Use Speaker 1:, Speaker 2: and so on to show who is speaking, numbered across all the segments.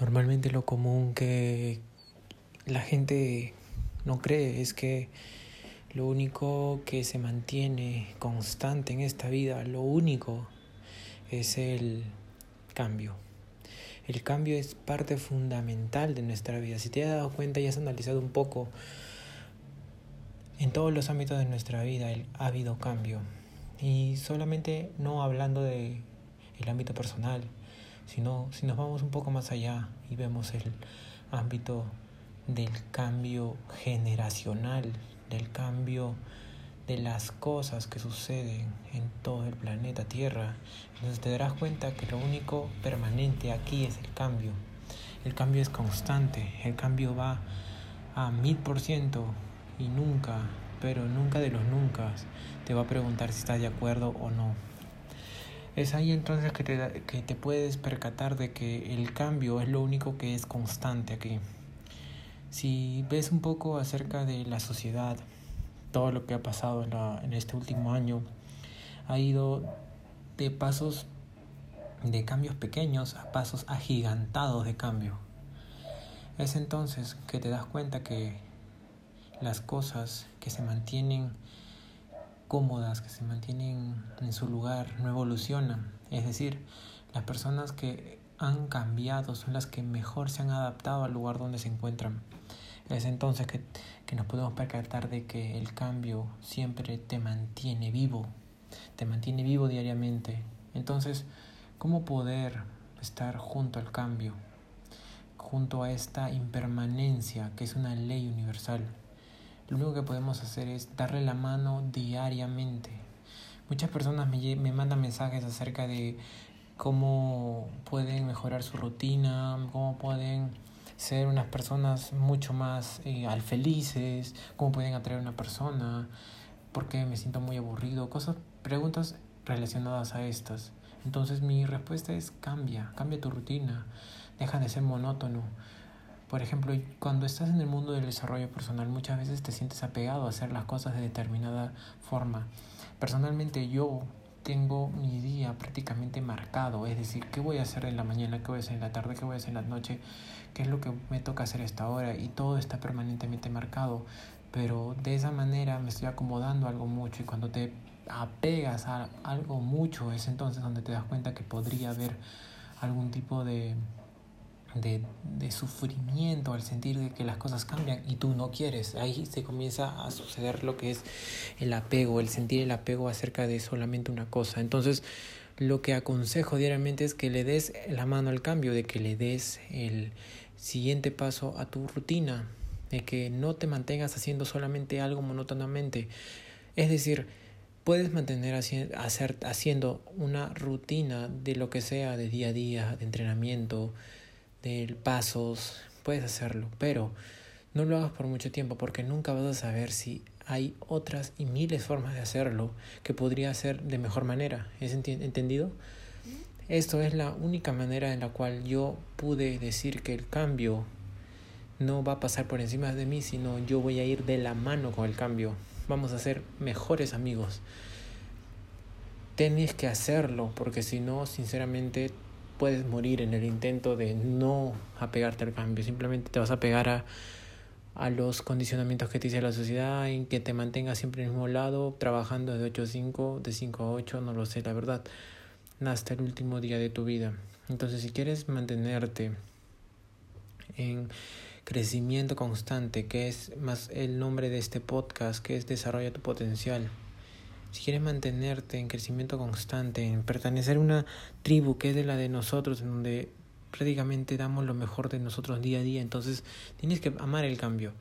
Speaker 1: Normalmente lo común que la gente no cree es que lo único que se mantiene constante en esta vida, lo único es el cambio. El cambio es parte fundamental de nuestra vida. Si te has dado cuenta y has analizado un poco, en todos los ámbitos de nuestra vida ha habido cambio. Y solamente no hablando de el ámbito personal, sino si nos vamos un poco más allá y vemos el ámbito del cambio generacional, del cambio de las cosas que suceden en todo el planeta Tierra, entonces te darás cuenta que lo único permanente aquí es el cambio. El cambio es constante, el cambio va a mil por ciento y nunca, pero nunca de los nunca, te va a preguntar si estás de acuerdo o no. Es ahí entonces que te, que te puedes percatar de que el cambio es lo único que es constante aquí. Si ves un poco acerca de la sociedad, todo lo que ha pasado en, la, en este último año, ha ido de pasos de cambios pequeños a pasos agigantados de cambio. Es entonces que te das cuenta que las cosas que se mantienen cómodas, que se mantienen en su lugar, no evolucionan. Es decir, las personas que han cambiado son las que mejor se han adaptado al lugar donde se encuentran. Es entonces que, que nos podemos percatar de que el cambio siempre te mantiene vivo, te mantiene vivo diariamente. Entonces, ¿cómo poder estar junto al cambio? junto a esta impermanencia que es una ley universal. Lo único que podemos hacer es darle la mano diariamente. Muchas personas me, me mandan mensajes acerca de cómo pueden mejorar su rutina, cómo pueden ser unas personas mucho más eh, al felices, cómo pueden atraer a una persona, por qué me siento muy aburrido, cosas, preguntas relacionadas a estas. Entonces mi respuesta es cambia, cambia tu rutina, deja de ser monótono, por ejemplo, cuando estás en el mundo del desarrollo personal, muchas veces te sientes apegado a hacer las cosas de determinada forma. Personalmente yo tengo mi día prácticamente marcado, es decir, qué voy a hacer en la mañana, qué voy a hacer en la tarde, qué voy a hacer en la noche, qué es lo que me toca hacer a esta hora y todo está permanentemente marcado, pero de esa manera me estoy acomodando algo mucho y cuando te apegas a algo mucho es entonces donde te das cuenta que podría haber algún tipo de de, de, sufrimiento al sentir de que las cosas cambian y tú no quieres. Ahí se comienza a suceder lo que es el apego, el sentir el apego acerca de solamente una cosa. Entonces, lo que aconsejo diariamente es que le des la mano al cambio, de que le des el siguiente paso a tu rutina, de que no te mantengas haciendo solamente algo monótonamente. Es decir, puedes mantener hacer, haciendo una rutina de lo que sea, de día a día, de entrenamiento, de pasos, puedes hacerlo, pero no lo hagas por mucho tiempo porque nunca vas a saber si hay otras y miles formas de hacerlo que podría hacer de mejor manera. ¿Es entendido? Esto es la única manera en la cual yo pude decir que el cambio no va a pasar por encima de mí, sino yo voy a ir de la mano con el cambio. Vamos a ser mejores amigos. Tienes que hacerlo porque si no, sinceramente, puedes morir en el intento de no apegarte al cambio, simplemente te vas a pegar a, a los condicionamientos que te dice la sociedad, en que te mantengas siempre en el mismo lado, trabajando de 8 a 5, de 5 a 8, no lo sé, la verdad, hasta el último día de tu vida. Entonces, si quieres mantenerte en crecimiento constante, que es más el nombre de este podcast, que es Desarrolla tu potencial, si quieres mantenerte en crecimiento constante, en pertenecer a una tribu que es de la de nosotros, en donde prácticamente damos lo mejor de nosotros día a día, entonces tienes que amar el cambio.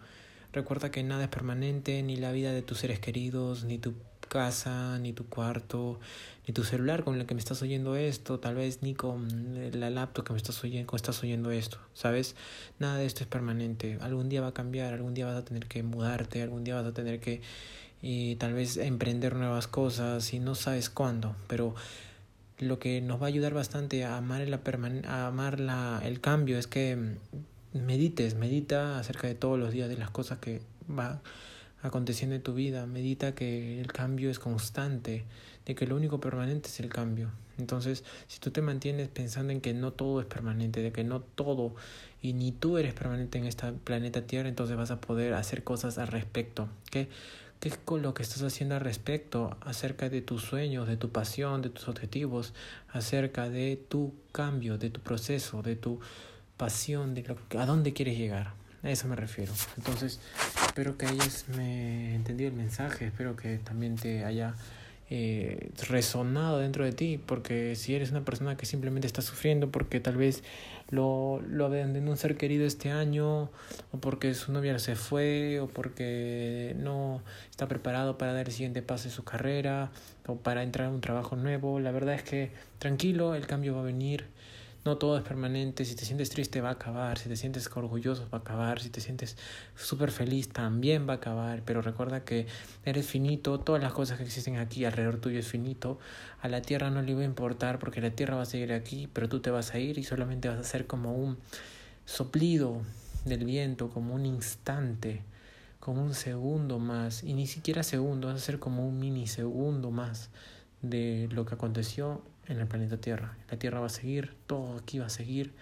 Speaker 1: Recuerda que nada es permanente, ni la vida de tus seres queridos, ni tu casa, ni tu cuarto, ni tu celular con el que me estás oyendo esto, tal vez ni con la laptop que me estás oyendo, estás oyendo esto, ¿sabes? Nada de esto es permanente. Algún día va a cambiar, algún día vas a tener que mudarte, algún día vas a tener que y tal vez emprender nuevas cosas y no sabes cuándo, pero lo que nos va a ayudar bastante a amar, la a amar la, el cambio es que medites, medita acerca de todos los días, de las cosas que va aconteciendo en tu vida, medita que el cambio es constante, de que lo único permanente es el cambio. Entonces, si tú te mantienes pensando en que no todo es permanente, de que no todo y ni tú eres permanente en este planeta Tierra, entonces vas a poder hacer cosas al respecto. ¿Qué, ¿Qué es con lo que estás haciendo al respecto acerca de tus sueños, de tu pasión, de tus objetivos, acerca de tu cambio, de tu proceso, de tu pasión, de a dónde quieres llegar? A eso me refiero. Entonces, espero que hayas me entendido el mensaje, espero que también te haya eh, resonado dentro de ti, porque si eres una persona que simplemente está sufriendo porque tal vez lo, lo abandonó un ser querido este año, o porque su novia se fue, o porque no está preparado para dar el siguiente paso de su carrera, o para entrar a un trabajo nuevo, la verdad es que tranquilo, el cambio va a venir no todo es permanente, si te sientes triste va a acabar, si te sientes orgulloso va a acabar, si te sientes súper feliz también va a acabar, pero recuerda que eres finito, todas las cosas que existen aquí alrededor tuyo es finito, a la tierra no le va a importar porque la tierra va a seguir aquí, pero tú te vas a ir y solamente vas a ser como un soplido del viento, como un instante, como un segundo más, y ni siquiera segundo, vas a ser como un minisegundo más de lo que aconteció en el planeta Tierra. La Tierra va a seguir, todo aquí va a seguir,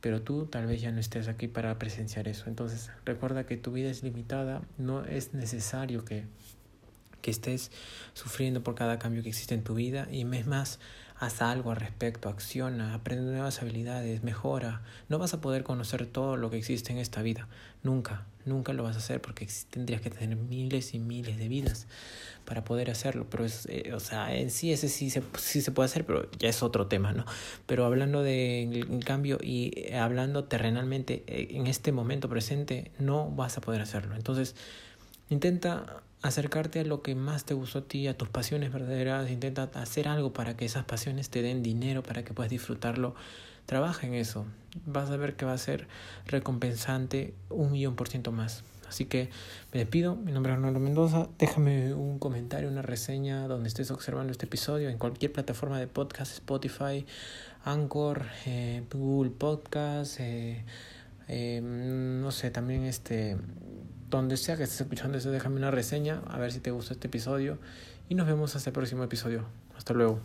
Speaker 1: pero tú tal vez ya no estés aquí para presenciar eso. Entonces recuerda que tu vida es limitada, no es necesario que, que estés sufriendo por cada cambio que existe en tu vida y es más, haz algo al respecto, acciona, aprende nuevas habilidades, mejora. No vas a poder conocer todo lo que existe en esta vida, nunca, nunca lo vas a hacer porque tendrías que tener miles y miles de vidas para poder hacerlo, pero es, eh, o sea, en sí ese sí se, sí se puede hacer, pero ya es otro tema, ¿no? Pero hablando de cambio y hablando terrenalmente eh, en este momento presente, no vas a poder hacerlo. Entonces, intenta acercarte a lo que más te gustó a ti, a tus pasiones verdaderas, intenta hacer algo para que esas pasiones te den dinero, para que puedas disfrutarlo. Trabaja en eso, vas a ver que va a ser recompensante un millón por ciento más. Así que me despido, mi nombre es Ronaldo Mendoza, déjame un comentario, una reseña donde estés observando este episodio en cualquier plataforma de podcast, Spotify, Anchor, eh, Google Podcast, eh, eh, no sé, también este donde sea que estés escuchando eso, déjame una reseña, a ver si te gustó este episodio. Y nos vemos hasta el próximo episodio. Hasta luego.